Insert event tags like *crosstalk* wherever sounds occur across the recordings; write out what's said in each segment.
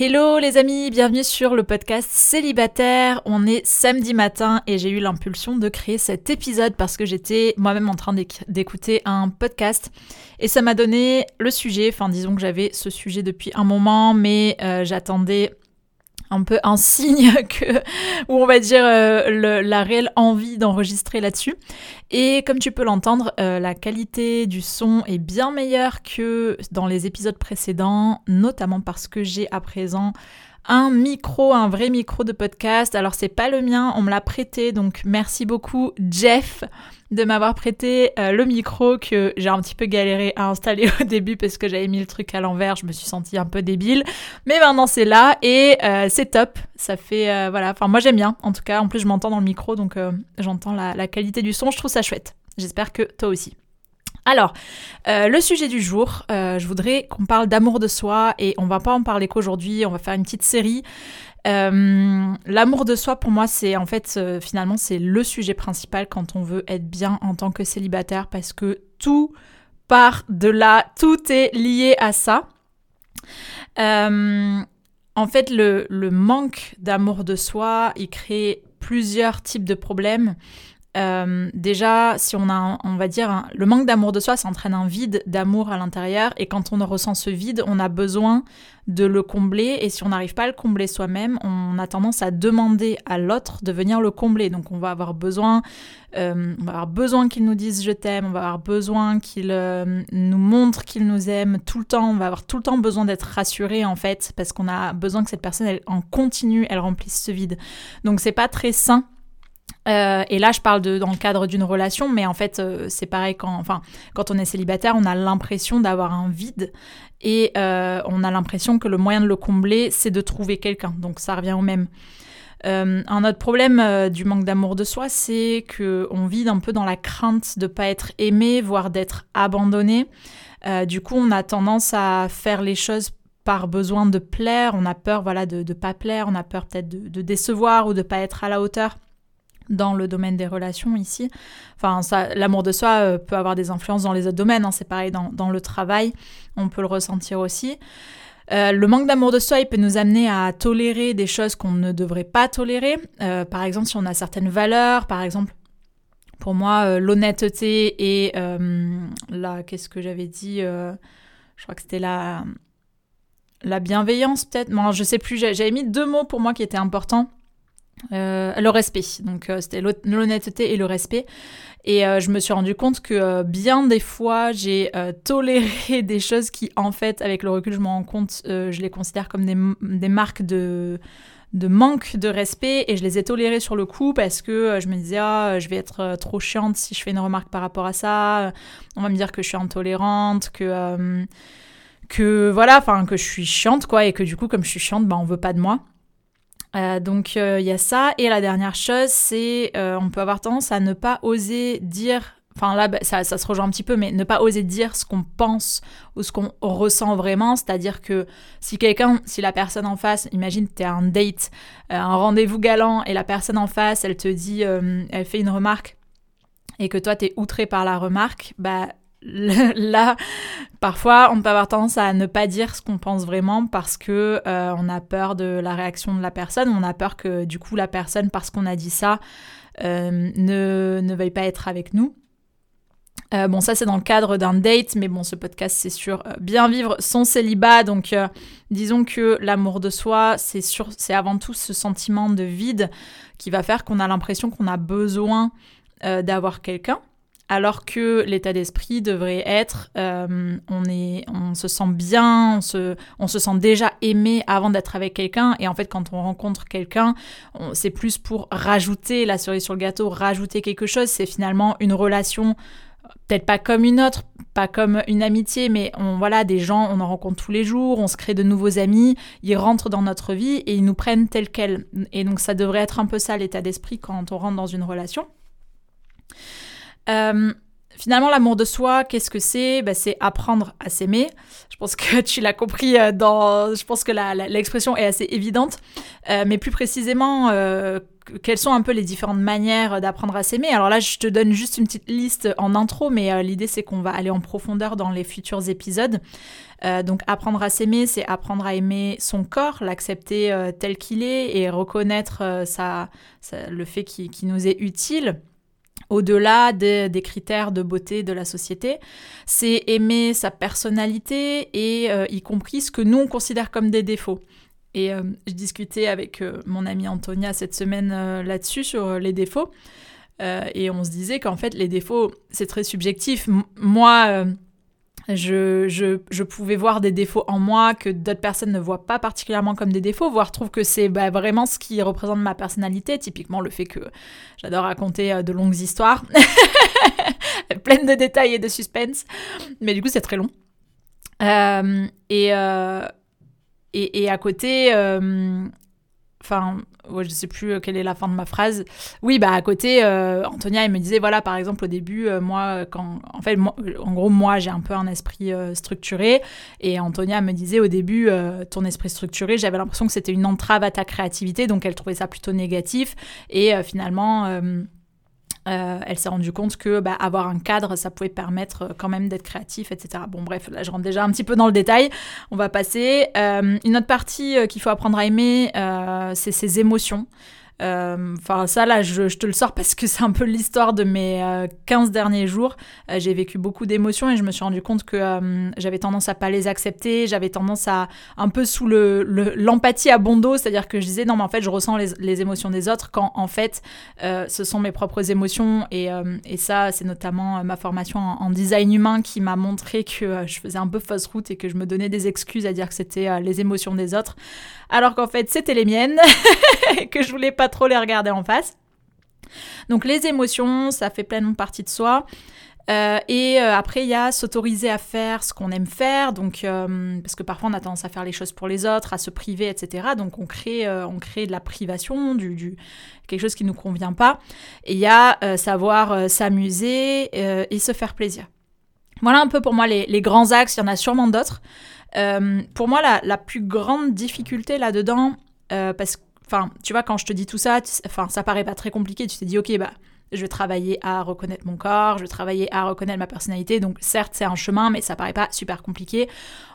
Hello les amis, bienvenue sur le podcast Célibataire. On est samedi matin et j'ai eu l'impulsion de créer cet épisode parce que j'étais moi-même en train d'écouter un podcast et ça m'a donné le sujet. Enfin, disons que j'avais ce sujet depuis un moment, mais euh, j'attendais un peu un signe *laughs* que, ou on va dire euh, la réelle envie d'enregistrer là-dessus. Et comme tu peux l'entendre, euh, la qualité du son est bien meilleure que dans les épisodes précédents, notamment parce que j'ai à présent un micro, un vrai micro de podcast. Alors c'est pas le mien, on me l'a prêté, donc merci beaucoup Jeff de m'avoir prêté euh, le micro que j'ai un petit peu galéré à installer *laughs* au début parce que j'avais mis le truc à l'envers, je me suis sentie un peu débile. Mais maintenant c'est là et euh, c'est top. Ça fait euh, voilà, enfin moi j'aime bien. En tout cas, en plus je m'entends dans le micro donc j'entends la, la qualité du son. Je trouve ça chouette. J'espère que toi aussi. Alors, le sujet du jour, je voudrais qu'on parle d'amour de soi et on va pas en parler qu'aujourd'hui, on va faire une petite série. Euh, l'amour de soi, pour moi, c'est en fait, euh, finalement, c'est le sujet principal quand on veut être bien en tant que célibataire parce que tout part de là, tout est lié à ça. Euh, en fait, le manque d'amour de soi, il crée plusieurs types de problèmes. Euh, déjà, si on a, on va dire, le manque d'amour de soi, ça entraîne un vide d'amour à l'intérieur. Et quand on ressent ce vide, on a besoin de le combler. Et si on n'arrive pas à le combler soi-même, on a tendance à demander à l'autre de venir le combler. Donc on va avoir besoin, euh, on va avoir besoin qu'il nous dise je t'aime. On va avoir besoin qu'il euh, nous montre qu'il nous aime tout le temps. On va avoir tout le temps besoin d'être rassuré en fait, parce qu'on a besoin que cette personne, en continue, elle remplisse ce vide. Donc c'est pas très sain euh, et là, je parle de, dans le cadre d'une relation, mais en fait, euh, c'est pareil quand, enfin, quand on est célibataire, on a l'impression d'avoir un vide et euh, on a l'impression que le moyen de le combler, c'est de trouver quelqu'un. Donc ça revient au même. un autre problème du manque d'amour de soi, c'est que on un peu dans la crainte de pas être aimé, voire d'être abandonné. du coup, on a tendance à faire les choses par besoin de plaire. On a peur, voilà, de ne pas plaire. On a peur peut-être de, de décevoir ou de pas être à la hauteur dans le domaine des relations ici. Enfin, l'amour de soi euh, peut avoir des influences dans les autres domaines. Hein. c'est pareil dans, le travail, on peut le ressentir aussi. Euh, le manque d'amour de soi, il peut nous amener à tolérer des choses qu'on ne devrait pas tolérer. Euh, par exemple, si on a certaines valeurs, par exemple, pour moi, l'honnêteté et la, qu'est-ce que j'avais dit Je crois que c'était la, la bienveillance, peut-être. Bon, je sais plus. J'avais mis deux mots pour moi qui étaient importants. Euh, le respect. Donc euh, c'était l'honnêteté et le respect. Et euh, je me suis rendu compte que bien des fois, j'ai toléré *laughs* des choses qui, en fait, avec le recul, je me rends compte, je les considère comme des, des, marques de, de manque de respect et je les ai tolérées sur le coup parce que je me disais, ah, je vais être trop chiante si je fais une remarque par rapport à ça. On va me dire que je suis intolérante, que, que voilà, enfin, que je suis chiante, quoi, et que du coup, comme je suis chiante, ben, on veut pas de moi. Euh, donc il euh, y a ça. Et la dernière chose, c'est euh, on peut avoir tendance à ne pas oser dire, enfin là bah, ça, ça, se rejoint un petit peu, mais ne pas oser dire ce qu'on pense ou ce qu'on ressent vraiment. C'est-à-dire que si quelqu'un, si la personne en face, imagine tu es à un date, un rendez-vous galant, et la personne en face, elle te dit, elle fait une remarque, et que toi tu es outré par la remarque, bah *laughs* là, parfois, on peut avoir tendance à ne pas dire ce qu'on pense vraiment parce que euh, on a peur de la réaction de la personne, on a peur que du coup la personne, parce qu'on a dit ça, euh, ne, ne veuille pas être avec nous. Euh, bon, ça c'est dans le cadre d'un date, mais bon, ce podcast c'est sur bien vivre son célibat. Donc, disons que l'amour de soi, c'est c'est avant tout ce sentiment de vide qui va faire qu'on a l'impression qu'on a besoin d'avoir quelqu'un alors que l'état d'esprit devrait être euh, on, est, on se sent bien, on se, on se sent déjà aimé avant d'être avec quelqu'un. Et en fait, quand on rencontre quelqu'un, c'est plus pour rajouter la cerise sur le gâteau, rajouter quelque chose. C'est finalement une relation, peut-être pas comme une autre, pas comme une amitié, mais on, voilà, des gens, on en rencontre tous les jours, on se crée de nouveaux amis, ils rentrent dans notre vie et ils nous prennent tel quel. Et donc, ça devrait être un peu ça l'état d'esprit quand on rentre dans une relation. Euh, finalement, l'amour de soi, qu'est-ce que c'est? Ben, C'est apprendre à s'aimer. Je pense que *laughs* tu l'as compris euh, dans... Je pense que l'expression est assez évidente. Euh, mais plus précisément, quelles sont un peu les différentes manières d'apprendre à s'aimer? Alors là, je te donne juste une petite liste en intro, mais l'idée, c'est qu'on va aller en profondeur dans les futurs épisodes. donc apprendre à s'aimer, c'est apprendre à aimer son corps, l'accepter tel qu'il est et reconnaître le fait qu'il nous est utile au-delà des, critères de beauté de la société, c'est aimer sa personnalité et euh, y compris ce que nous on considère comme des défauts. Et euh, je discutais avec euh, mon amie Antonia cette semaine là-dessus sur les défauts. et on se disait qu'en fait les défauts c'est très subjectif. moi je, pouvais voir des défauts en moi que d'autres personnes ne voient pas particulièrement comme des défauts, voire trouvent que c'est bah, vraiment ce qui représente ma personnalité, typiquement le fait que j'adore raconter euh, de longues histoires, *laughs* pleines de détails et de suspense, mais du coup c'est très long. Euh, euh, et, et, à côté, enfin, je je sais plus euh, quelle est la fin de ma phrase. Oui, bah à côté, euh, Antonia, elle me disait, voilà, par exemple, au début, euh, moi, quand, en fait, en gros, moi, j'ai un peu un esprit structuré, et Antonia me disait au début, ton esprit structuré, j'avais l'impression que c'était une entrave à ta créativité, donc elle trouvait ça plutôt négatif, et finalement euh, elle s'est rendue compte que bah, avoir un cadre, ça pouvait permettre euh, quand même d'être créatif, etc. Bon, bref, là, je rentre déjà un petit peu dans le détail. On va passer. Euh, une autre partie qu'il faut apprendre à aimer, c'est ses émotions. Euh, enfin, ça, là, je, te le sors parce que c'est un peu l'histoire de mes 15 euh, derniers jours. Euh, j'ai vécu beaucoup d'émotions et je me suis rendu compte que j'avais tendance à pas les accepter. J'avais tendance à un peu sous l'empathie le, à bon dos, c'est-à-dire que je disais non, mais en fait, je ressens les, émotions des autres quand en fait, ce sont mes propres émotions. Et, et ça, c'est notamment ma formation en, design humain qui m'a montré que je faisais un peu fausse route et que je me donnais des excuses à dire que c'était les émotions des autres, alors qu'en fait, c'était les miennes, *laughs* que je voulais pas trop les regarder en face. Donc les émotions, ça fait pleinement partie de soi. Euh, et euh, après, il y a s'autoriser à faire ce qu'on aime faire, donc euh, parce que parfois on a tendance à faire les choses pour les autres, à se priver, etc. Donc on crée, on crée de la privation, du, quelque chose qui nous convient pas. Et il y a savoir s'amuser et se faire plaisir. Voilà un peu pour moi les, grands axes. Il y en a sûrement d'autres. pour moi, la, plus grande difficulté là-dedans, parce que Enfin, tu vois, quand je te dis tout ça, enfin, ça paraît pas très compliqué. Tu t'es dit, ok, bah, je vais travailler à reconnaître mon corps, je vais travailler à reconnaître ma personnalité. Donc, certes, c'est un chemin, mais ça paraît pas super compliqué.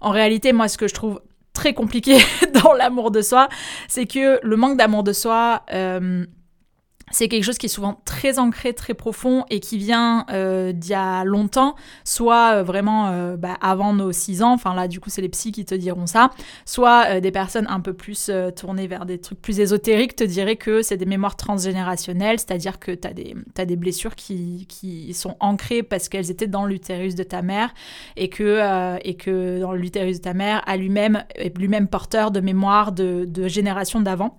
En réalité, moi, ce que je trouve très compliqué *laughs* dans l'amour de soi, c'est que le manque d'amour de soi, euh, c'est quelque chose qui est souvent très ancré, très profond et qui vient euh, d'il y a longtemps, soit euh, vraiment euh, bah, avant nos 6 ans, enfin là du coup c'est les psys qui te diront ça, soit des personnes un peu plus tournées vers des trucs plus ésotériques te diraient que c'est des mémoires transgénérationnelles, c'est-à-dire que tu as des, blessures qui, sont ancrées parce qu'elles étaient dans l'utérus de ta mère et que, dans l'utérus de ta mère a lui-même est lui-même porteur de mémoires de générations d'avant.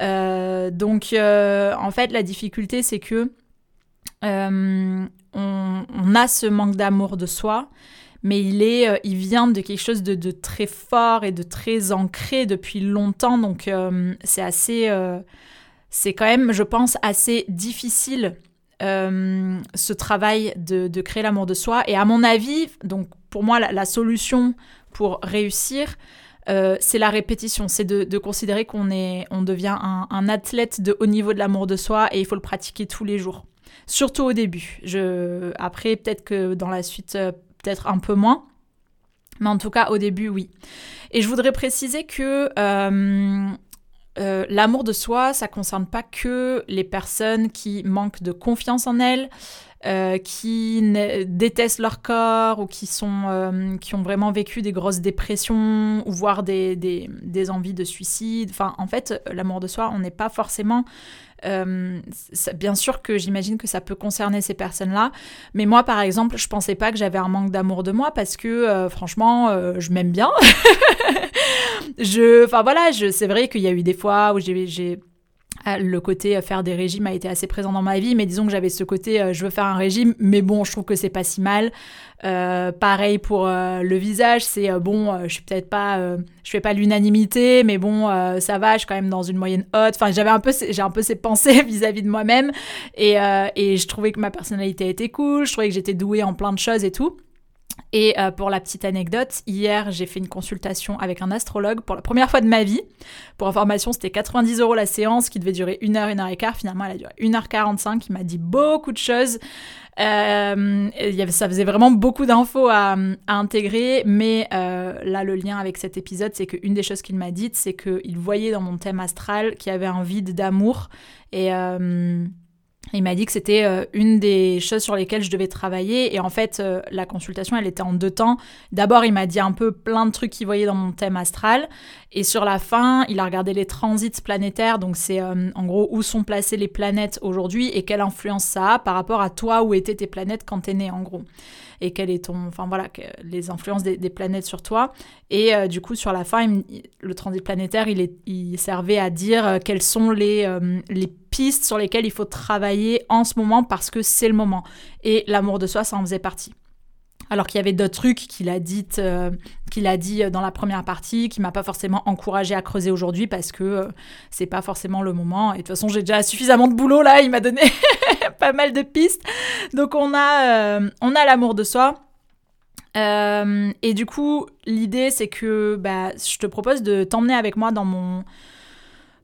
Euh, donc, euh, en fait, la difficulté, c'est que euh, on, a ce manque d'amour de soi, mais il, est, il vient de quelque chose de, très fort et de très ancré depuis longtemps. Donc, c'est assez. c'est quand même, je pense, assez difficile ce travail de, créer l'amour de soi. Et à mon avis, donc pour moi, la solution pour réussir, euh, c'est la répétition, c'est de, considérer qu'on est, on devient un, athlète de haut niveau de l'amour de soi et il faut le pratiquer tous les jours. Surtout au début. Je, après, peut-être que dans la suite, euh, peut-être un peu moins. Mais en tout cas, au début, oui. Et je voudrais préciser que euh, l'amour de soi, ça concerne pas que les personnes qui manquent de confiance en elles, euh, qui détestent leur corps ou qui, sont, euh, qui ont vraiment vécu des grosses dépressions ou voire des, des, envies de suicide. Enfin, en fait, l'amour de soi, on n'est pas forcément... Euh, bien sûr que j'imagine que ça peut concerner ces personnes-là, mais moi, par exemple, je pensais pas que j'avais un manque d'amour de moi parce que, franchement, je m'aime bien. *laughs* je, enfin voilà, c'est vrai qu'il y a eu des fois où j'ai le côté euh, faire des régimes a été assez présent dans ma vie, mais disons que j'avais ce côté euh, je veux faire un régime, mais bon, je trouve que c'est pas si mal. Euh, pareil pour le visage, c'est bon, je suis peut-être pas, je fais pas l'unanimité, mais bon, ça va, je suis quand même dans une moyenne haute. Enfin, j'avais un peu, j'ai un peu ces pensées *laughs* vis-à-vis de moi-même, et, et je trouvais que ma personnalité était cool, je trouvais que j'étais douée en plein de choses et tout. Et euh, pour la petite anecdote, hier j'ai fait une consultation avec un astrologue pour la première fois de ma vie. Pour information, c'était 90 euros la séance qui devait durer une heure, une heure et quart. Finalement, elle a duré 1h45. Il m'a dit beaucoup de choses. Euh, ça faisait vraiment beaucoup d'infos à, intégrer, mais euh, là, le lien avec cet épisode, c'est qu'une des choses qu'il m'a dites, c'est qu'il voyait dans mon thème astral qu'il y avait un vide d'amour. Et. Il m'a dit que c'était euh, une des choses sur lesquelles je devais travailler. Et en fait, euh, la consultation, elle était en deux temps. D'abord, il m'a dit un peu plein de trucs qu'il voyait dans mon thème astral. Et sur la fin, il a regardé les transits planétaires. Donc, c'est euh, en gros où sont placées les planètes aujourd'hui et quelle influence ça a par rapport à toi, où étaient tes planètes quand t'es né, en gros et quel est ton, enfin voilà, les influences des, planètes sur toi. Et du coup, sur la fin, le transit planétaire, il, est, servait à dire quelles sont les sur lesquelles il faut travailler en ce moment parce que c'est le moment. Et l'amour de soi, ça en faisait partie alors qu'il y avait d'autres trucs qu'il a dit, euh, qu'il a dit dans la première partie, qui m'a pas forcément encouragé à creuser aujourd'hui parce que euh, c'est pas forcément le moment. Et de toute façon, j'ai déjà suffisamment de boulot là. Il m'a donné *laughs* pas mal de pistes. Donc on a, euh, on a l'amour de soi. et du coup, l'idée c'est que bah, je te propose de t'emmener avec moi dans mon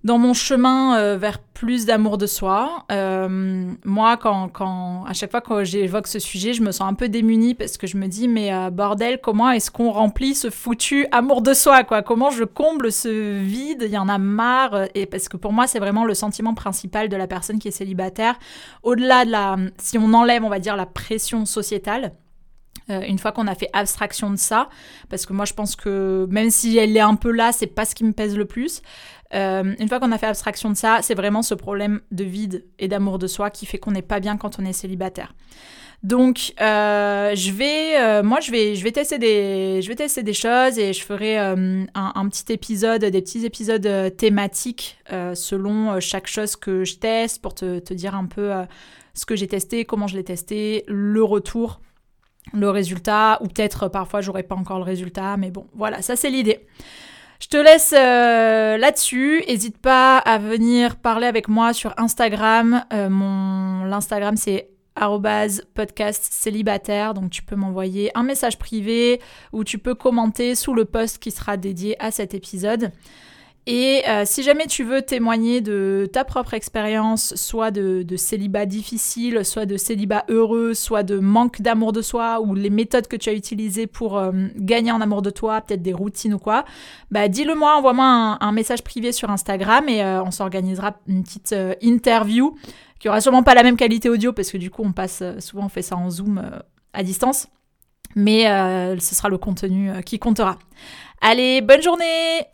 dans mon chemin euh, vers plus d'amour de soi, euh, moi, quand, quand, à chaque fois que j'évoque ce sujet, je me sens un peu démunie parce que je me dis, mais euh, bordel, comment est-ce qu'on remplit ce foutu amour de soi, quoi? Comment je comble ce vide? Il y en a marre. Et parce que pour moi, c'est vraiment le sentiment principal de la personne qui est célibataire. Au-delà de la, si on enlève, on va dire, la pression sociétale. une fois qu'on a fait abstraction de ça, parce que moi je pense que même si elle est un peu là, c'est pas ce qui me pèse le plus. Euh, une fois qu'on a fait abstraction de ça, c'est vraiment ce problème de vide et d'amour de soi qui fait qu'on n'est pas bien quand on est célibataire. Donc, euh, je vais, euh, moi, je vais, je vais tester des, je vais tester des choses et je ferai un, petit épisode, des petits épisodes thématiques selon chaque chose que je teste pour te, te dire un peu ce que j'ai testé, comment je l'ai testé, le retour, le résultat, ou peut-être parfois j'aurai pas encore le résultat, mais bon, voilà, ça c'est l'idée. Je te laisse euh, là-dessus. N'hésite pas à venir parler avec moi sur Instagram. Euh, l'Instagram c'est podcast célibataire. Donc tu peux m'envoyer un message privé ou tu peux commenter sous le post qui sera dédié à cet épisode. Et euh, si jamais tu veux témoigner de ta propre expérience, soit de, célibat difficile, soit de célibat heureux, soit de manque d'amour de soi, ou les méthodes que tu as utilisées pour euh, gagner en amour de toi, peut-être des routines ou quoi, bah dis-le moi, envoie-moi un, message privé sur Instagram et euh, on s'organisera une petite interview qui aura sûrement pas la même qualité audio parce que du coup on passe souvent on fait ça en zoom à distance, mais ce sera le contenu qui comptera. Allez, bonne journée